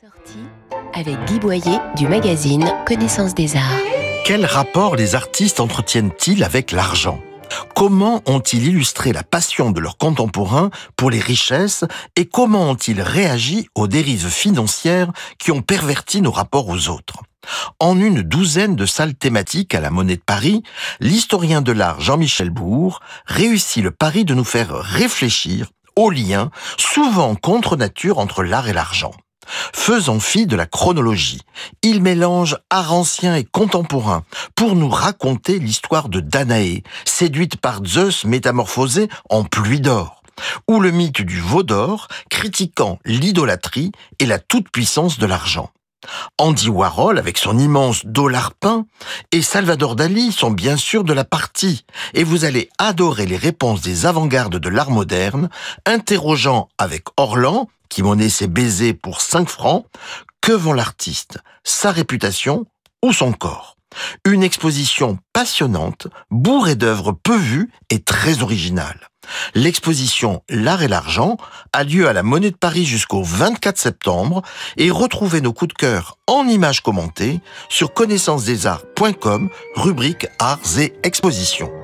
Sortie avec Guy Boyer du magazine Connaissance des Arts. Quel rapport les artistes entretiennent-ils avec l'argent? Comment ont-ils illustré la passion de leurs contemporains pour les richesses et comment ont-ils réagi aux dérives financières qui ont perverti nos rapports aux autres? En une douzaine de salles thématiques à la Monnaie de Paris, l'historien de l'art Jean-Michel Bourg réussit le pari de nous faire réfléchir aux liens, souvent contre nature, entre l'art et l'argent. Faisant fi de la chronologie, il mélange art ancien et contemporain pour nous raconter l'histoire de Danaé, séduite par Zeus métamorphosé en pluie d'or, ou le mythe du veau d'or critiquant l'idolâtrie et la toute-puissance de l'argent. Andy Warhol, avec son immense dollar peint, et Salvador Dali sont bien sûr de la partie, et vous allez adorer les réponses des avant-gardes de l'art moderne, interrogeant avec Orlan, qui monnaie ses baisers pour 5 francs, que vend l'artiste, sa réputation ou son corps? Une exposition passionnante, bourrée d'œuvres peu vues et très originales. L'exposition L'art et l'argent a lieu à la Monnaie de Paris jusqu'au 24 septembre et retrouvez nos coups de cœur en images commentées sur connaissancesdesarts.com, rubrique Arts et Expositions.